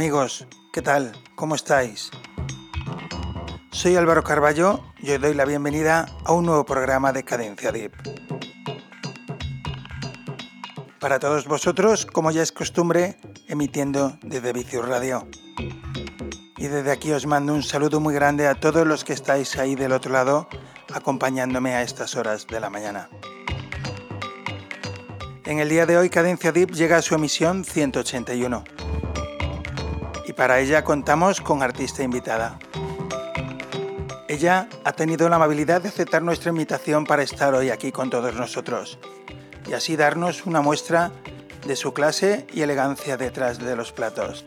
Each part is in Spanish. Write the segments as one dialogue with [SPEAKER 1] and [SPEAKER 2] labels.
[SPEAKER 1] Amigos, ¿qué tal? ¿Cómo estáis? Soy Álvaro Carballo y os doy la bienvenida a un nuevo programa de Cadencia Deep. Para todos vosotros, como ya es costumbre, emitiendo desde Vicius Radio. Y desde aquí os mando un saludo muy grande a todos los que estáis ahí del otro lado acompañándome a estas horas de la mañana. En el día de hoy Cadencia Deep llega a su emisión 181. Y para ella contamos con artista invitada. Ella ha tenido la amabilidad de aceptar nuestra invitación para estar hoy aquí con todos nosotros y así darnos una muestra de su clase y elegancia detrás de los platos.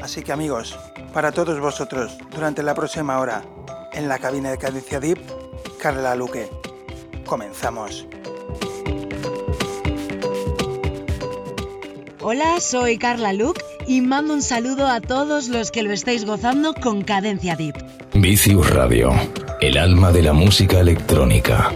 [SPEAKER 1] Así que amigos, para todos vosotros, durante la próxima hora, en la cabina de Cadencia Deep, Carla Luque. Comenzamos.
[SPEAKER 2] Hola, soy Carla Luque y mando un saludo a todos los que lo estáis gozando con Cadencia Deep.
[SPEAKER 3] Vicius Radio, el alma de la música electrónica.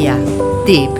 [SPEAKER 3] Cadencia. Tip.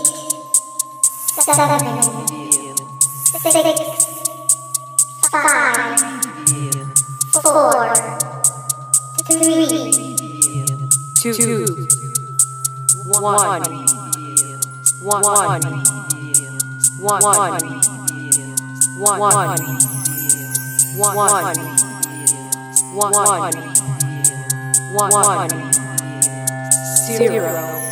[SPEAKER 3] seven, six, five,
[SPEAKER 4] four, three, two, one, one, one, one, one, one, one, one, one, zero.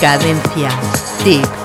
[SPEAKER 5] Cadencia. Tip.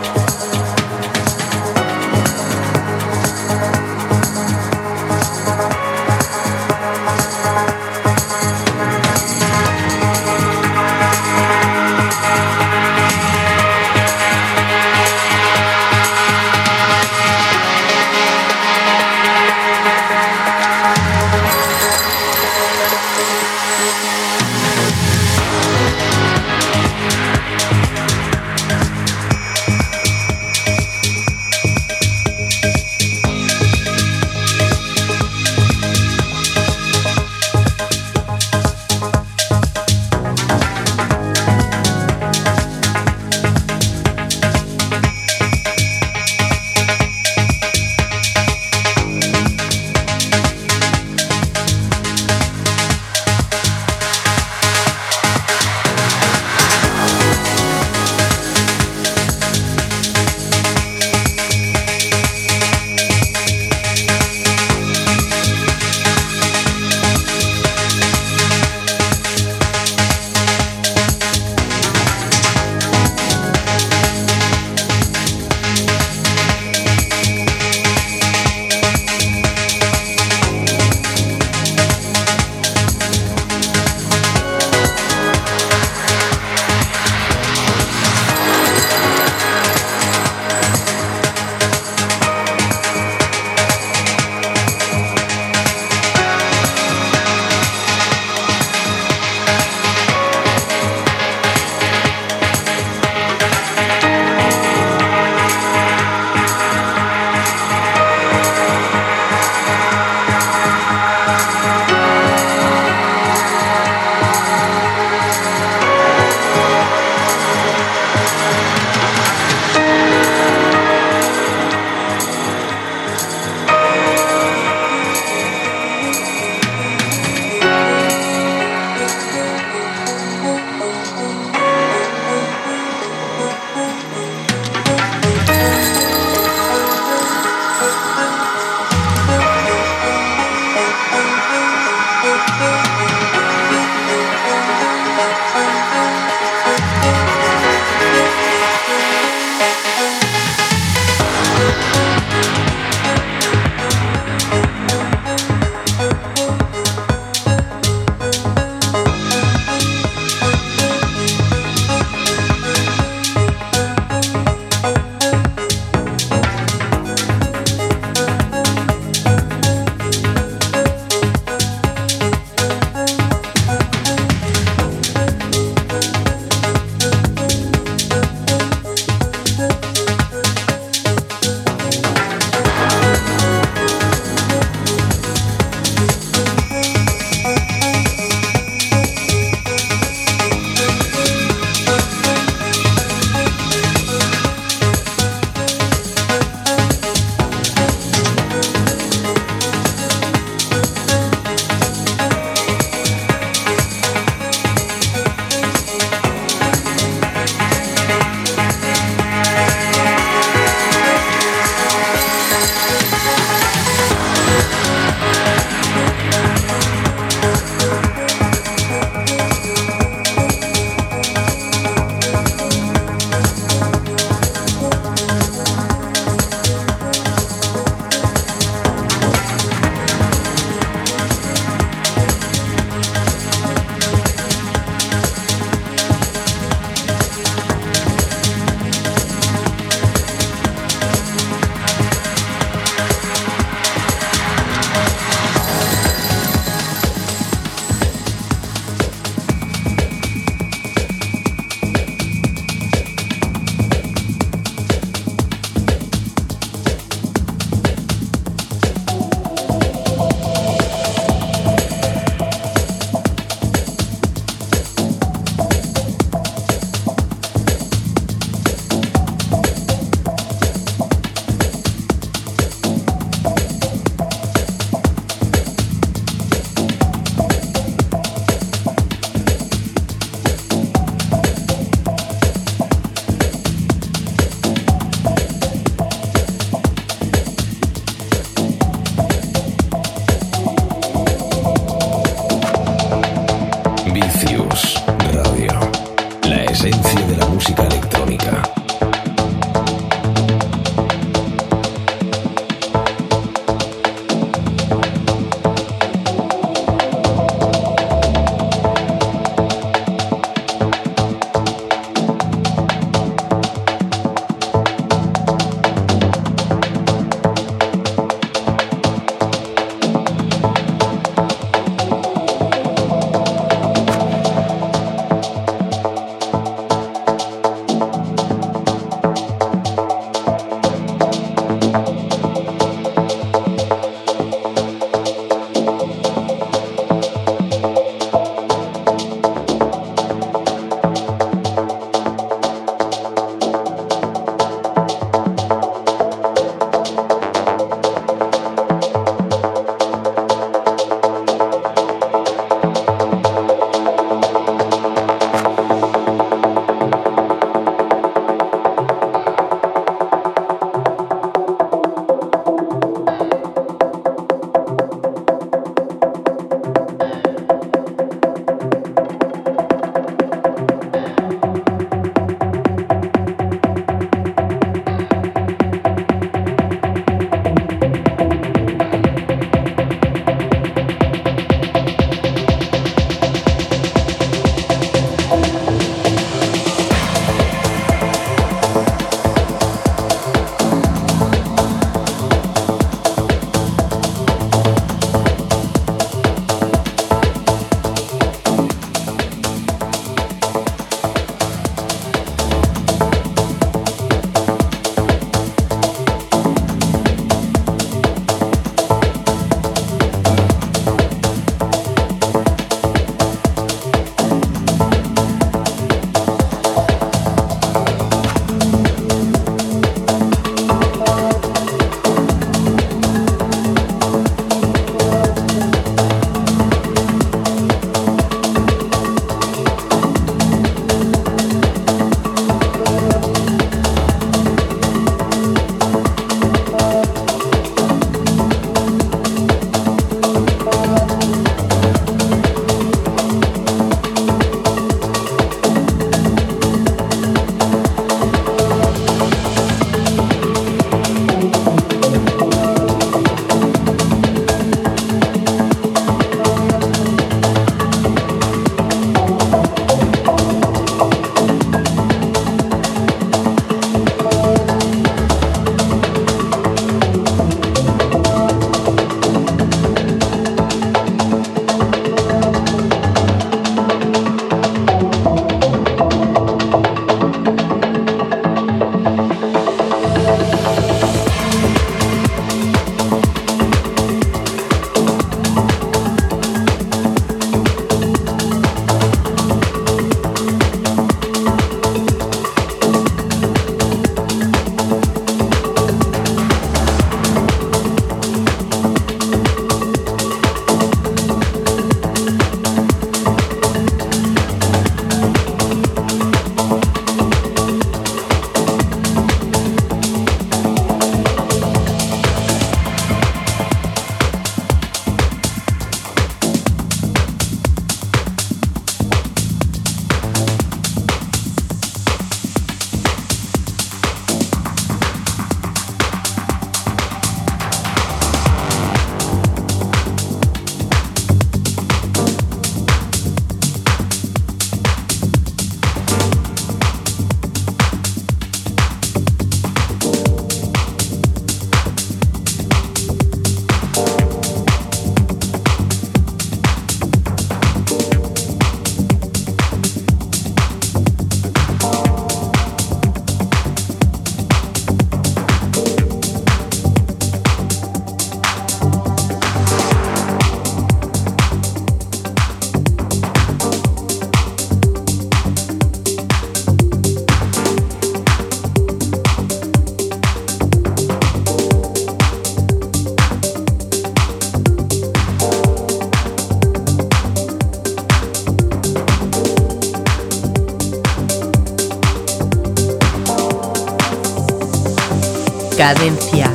[SPEAKER 3] Cadencia.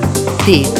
[SPEAKER 3] Tip.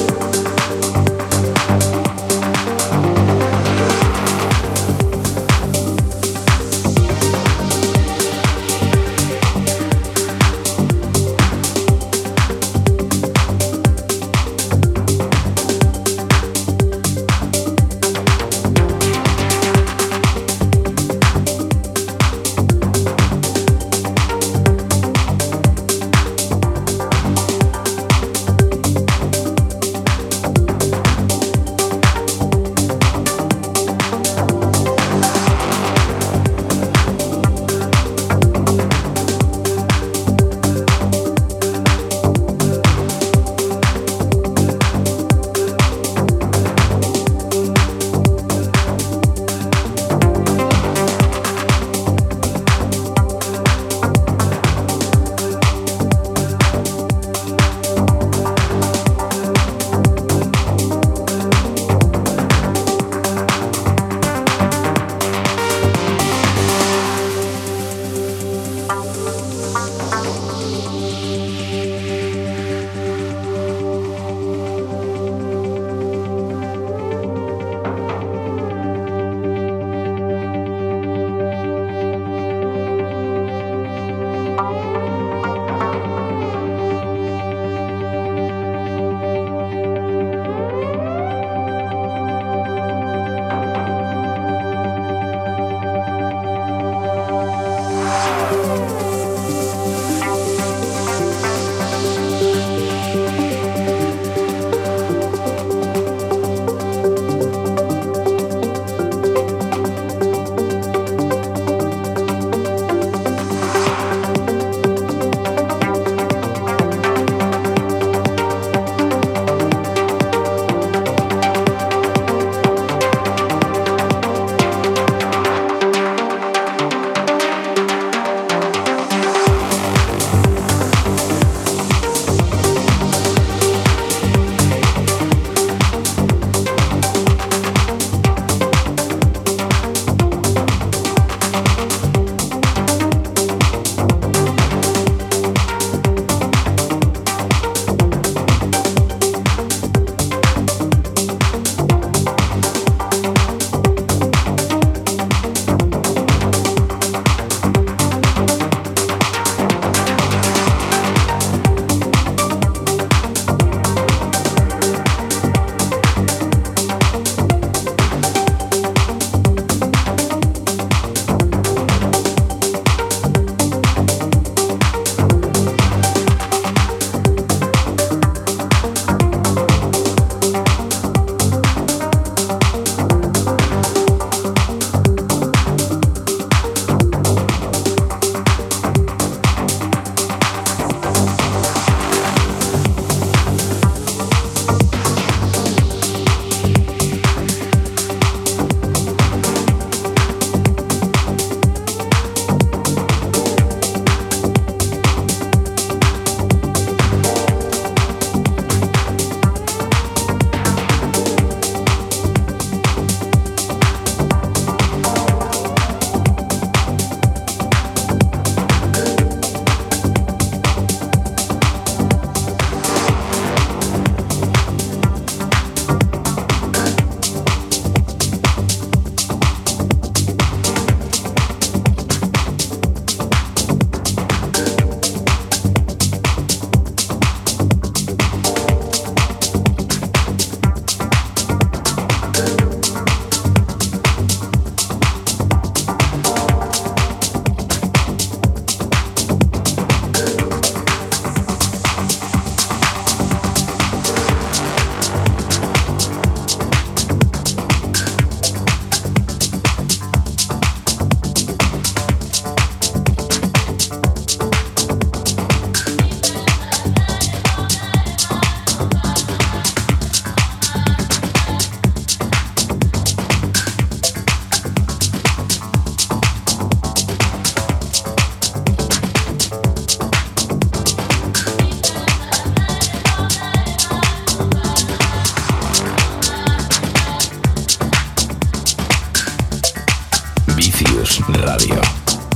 [SPEAKER 3] Radio.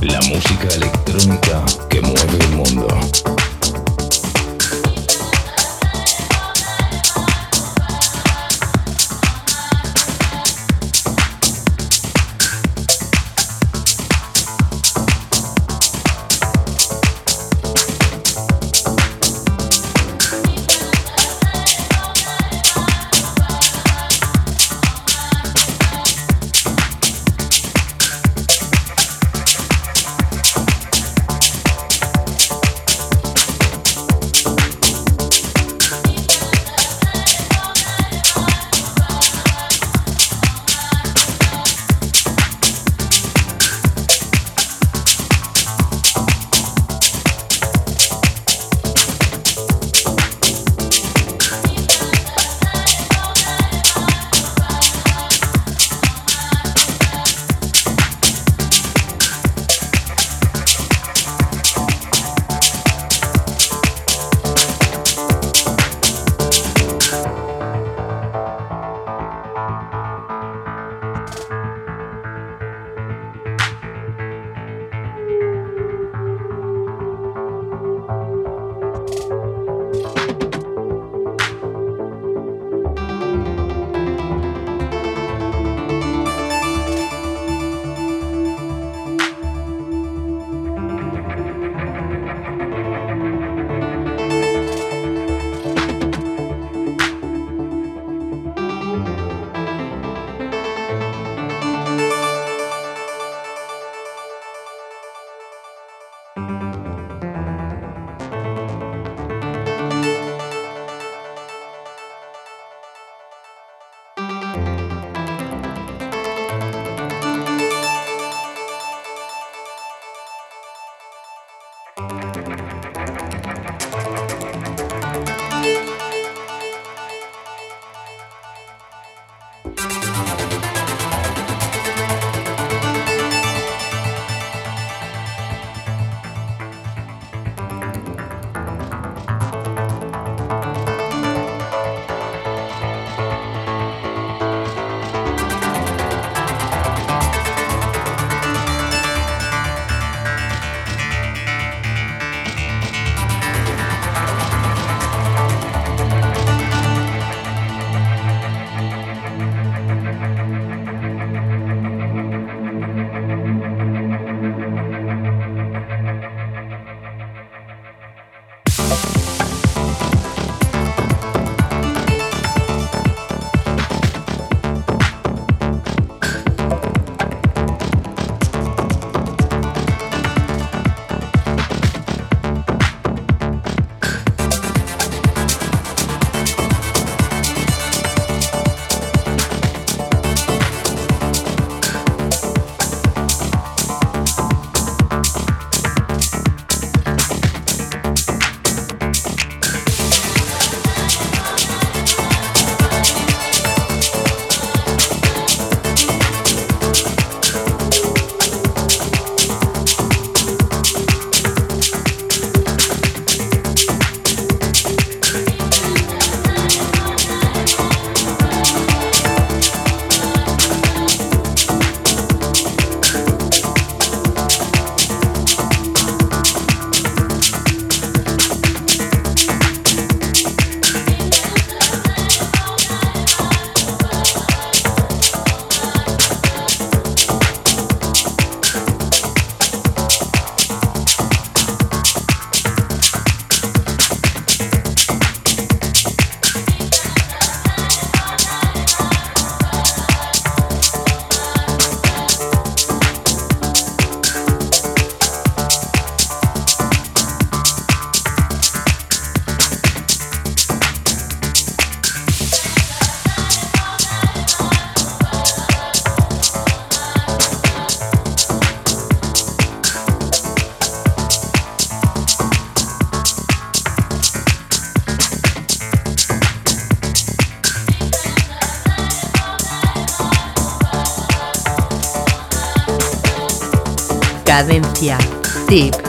[SPEAKER 3] La música electrónica que mueve el mundo.
[SPEAKER 5] Cadencia. Tip.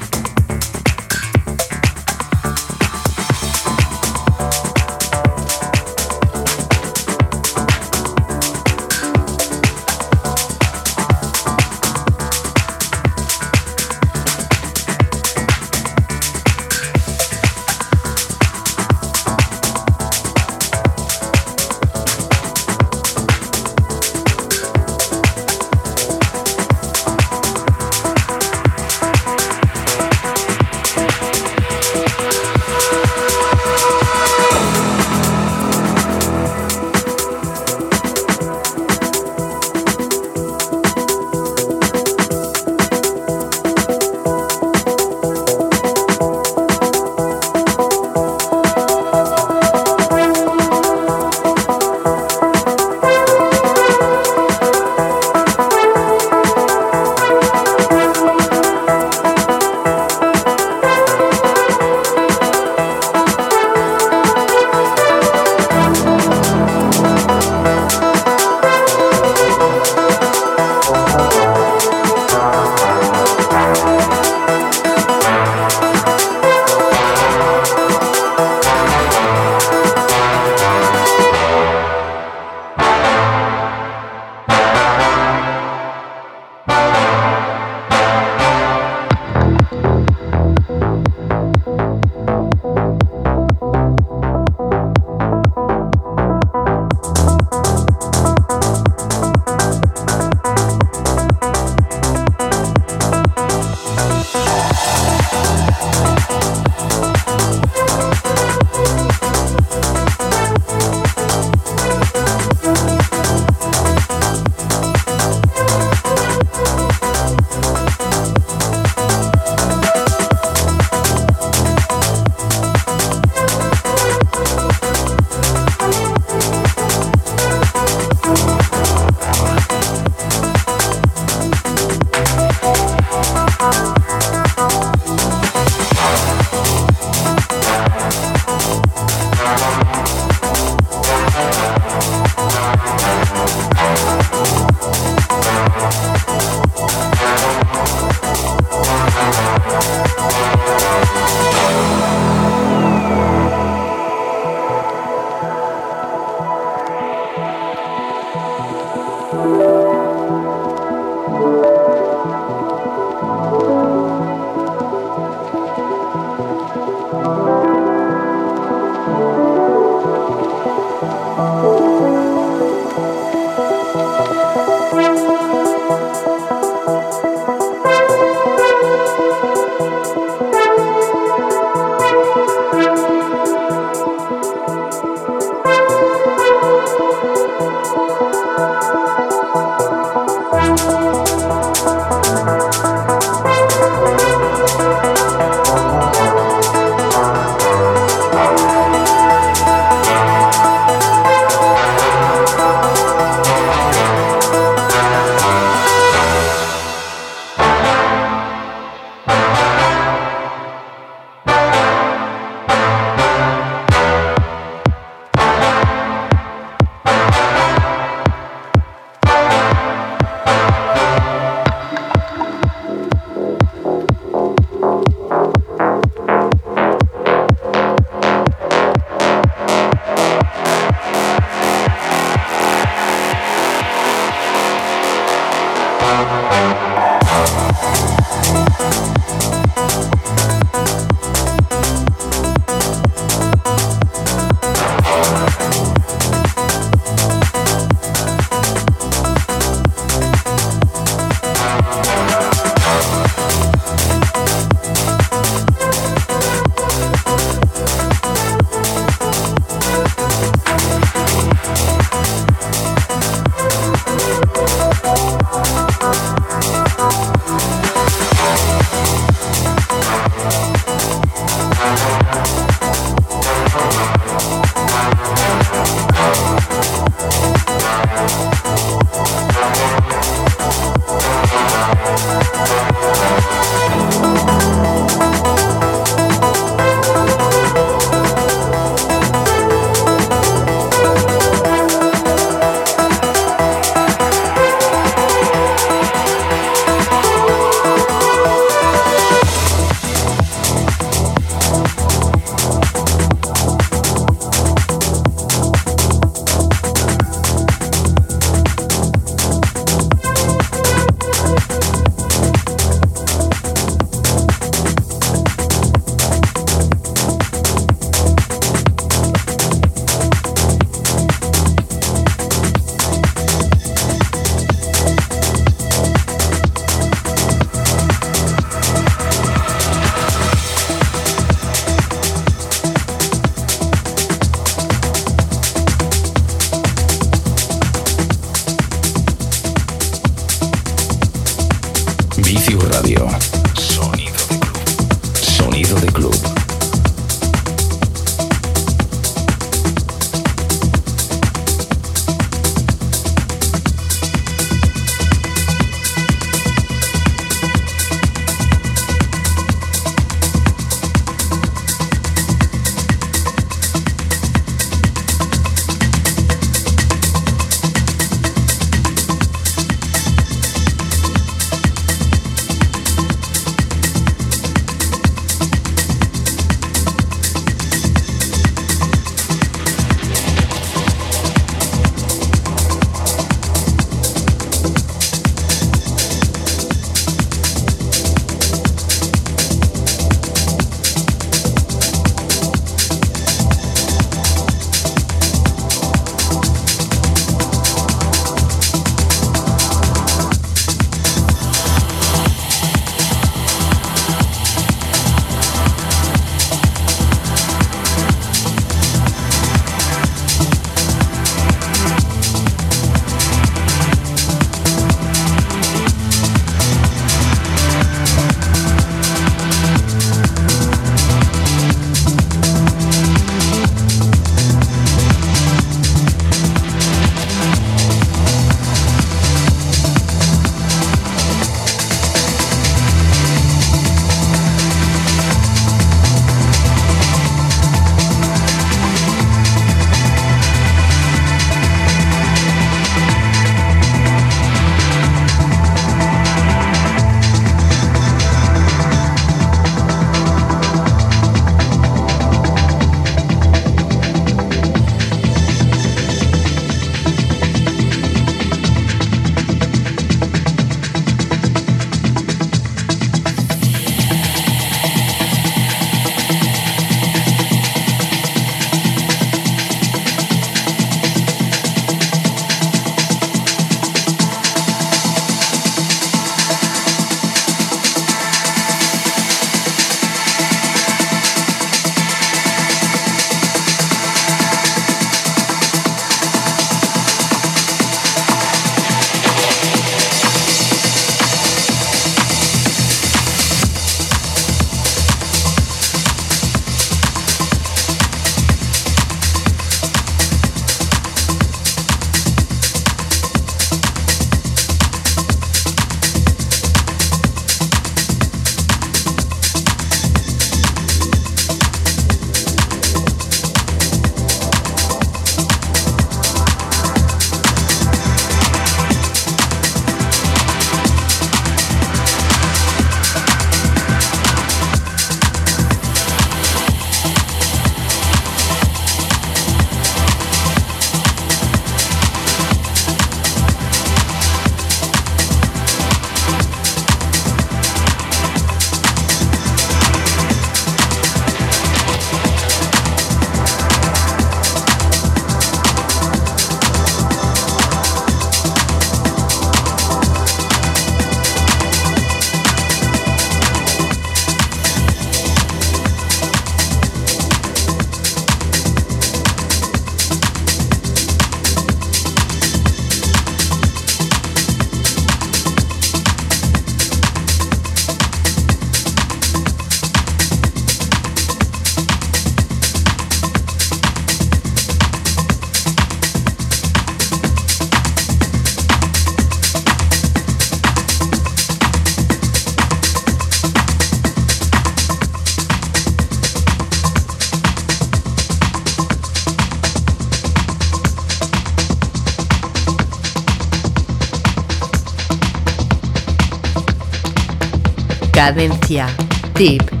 [SPEAKER 5] Cadencia. Tip.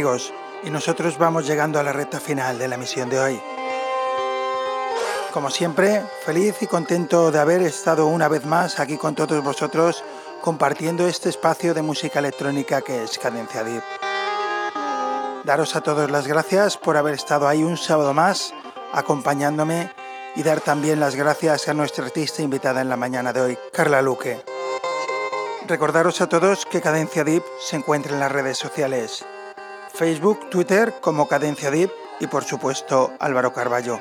[SPEAKER 1] Amigos, y nosotros vamos llegando a la recta final de la misión de hoy. Como siempre, feliz y contento de haber estado una vez más aquí con todos vosotros compartiendo este espacio de música electrónica que es Cadencia Deep. Daros a todos las gracias por haber estado ahí un sábado más acompañándome y dar también las gracias a nuestra artista invitada en la mañana de hoy, Carla Luque. Recordaros a todos que Cadencia Deep se encuentra en las redes sociales. Facebook, Twitter como Cadencia Deep y por supuesto Álvaro Carballo.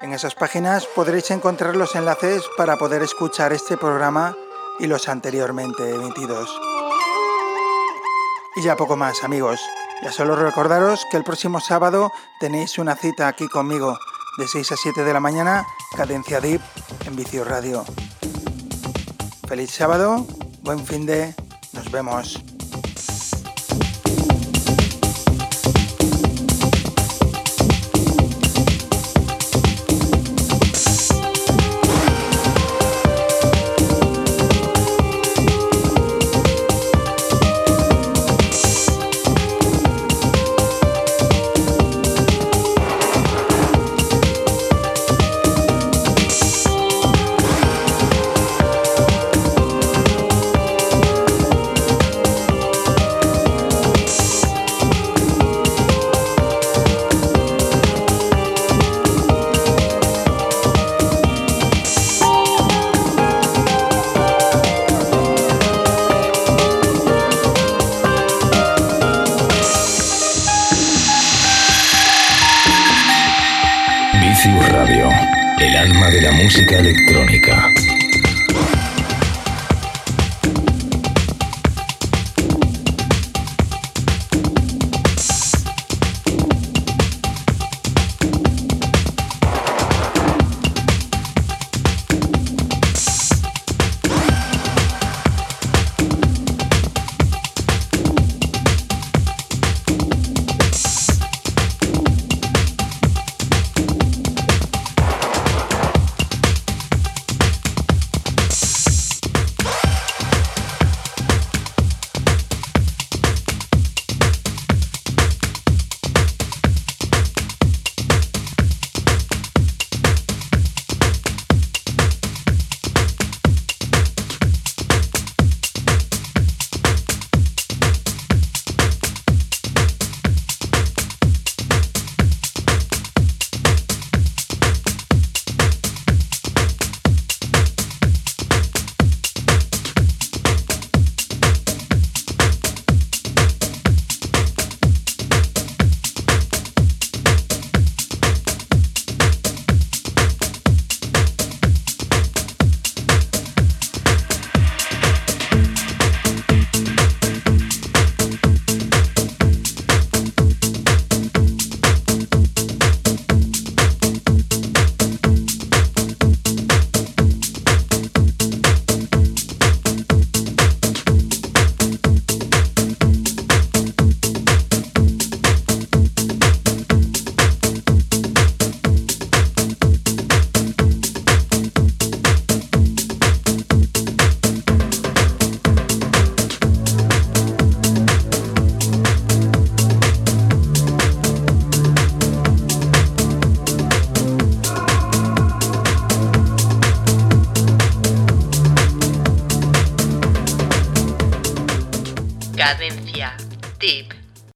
[SPEAKER 1] En esas páginas podréis encontrar los enlaces para poder escuchar este programa y los anteriormente emitidos. Y ya poco más amigos, ya solo recordaros que el próximo sábado tenéis una cita aquí conmigo de 6 a 7 de la mañana, Cadencia Deep en Vicio Radio. Feliz sábado, buen fin de, nos vemos.